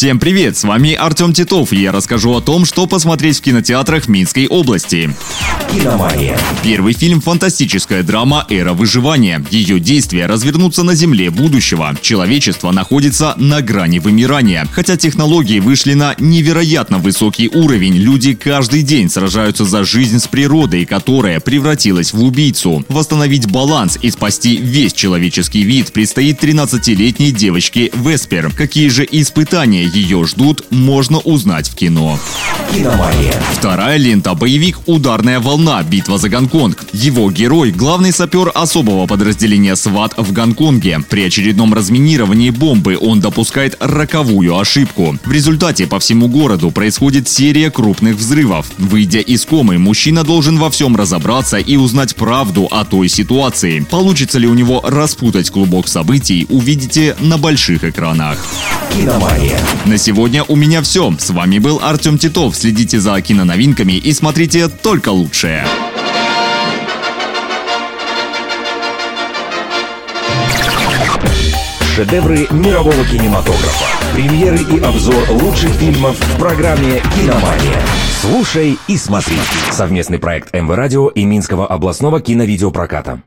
Всем привет, с вами Артем Титов, и я расскажу о том, что посмотреть в кинотеатрах Минской области. «Киномания». Первый фильм – фантастическая драма «Эра выживания». Ее действия развернутся на Земле будущего. Человечество находится на грани вымирания. Хотя технологии вышли на невероятно высокий уровень, люди каждый день сражаются за жизнь с природой, которая превратилась в убийцу. Восстановить баланс и спасти весь человеческий вид предстоит 13-летней девочке Веспер. Какие же испытания ее ждут, можно узнать в кино. «Киномания». Вторая лента – боевик «Ударная волна. Битва за Гонконг». Его герой – главный сапер особого подразделения СВАТ в Гонконге. При очередном разминировании бомбы он допускает роковую ошибку. В результате по всему городу происходит серия крупных взрывов. Выйдя из комы, мужчина должен во всем разобраться и узнать правду о той ситуации. Получится ли у него распутать клубок событий, увидите на больших экранах. «Киномания». На сегодня у меня все. С вами был Артем Титов. Следите за киноновинками и смотрите только лучшее. Шедевры мирового кинематографа. Премьеры и обзор лучших фильмов в программе «Киномания». Слушай и смотри. Совместный проект МВ Радио и Минского областного киновидеопроката.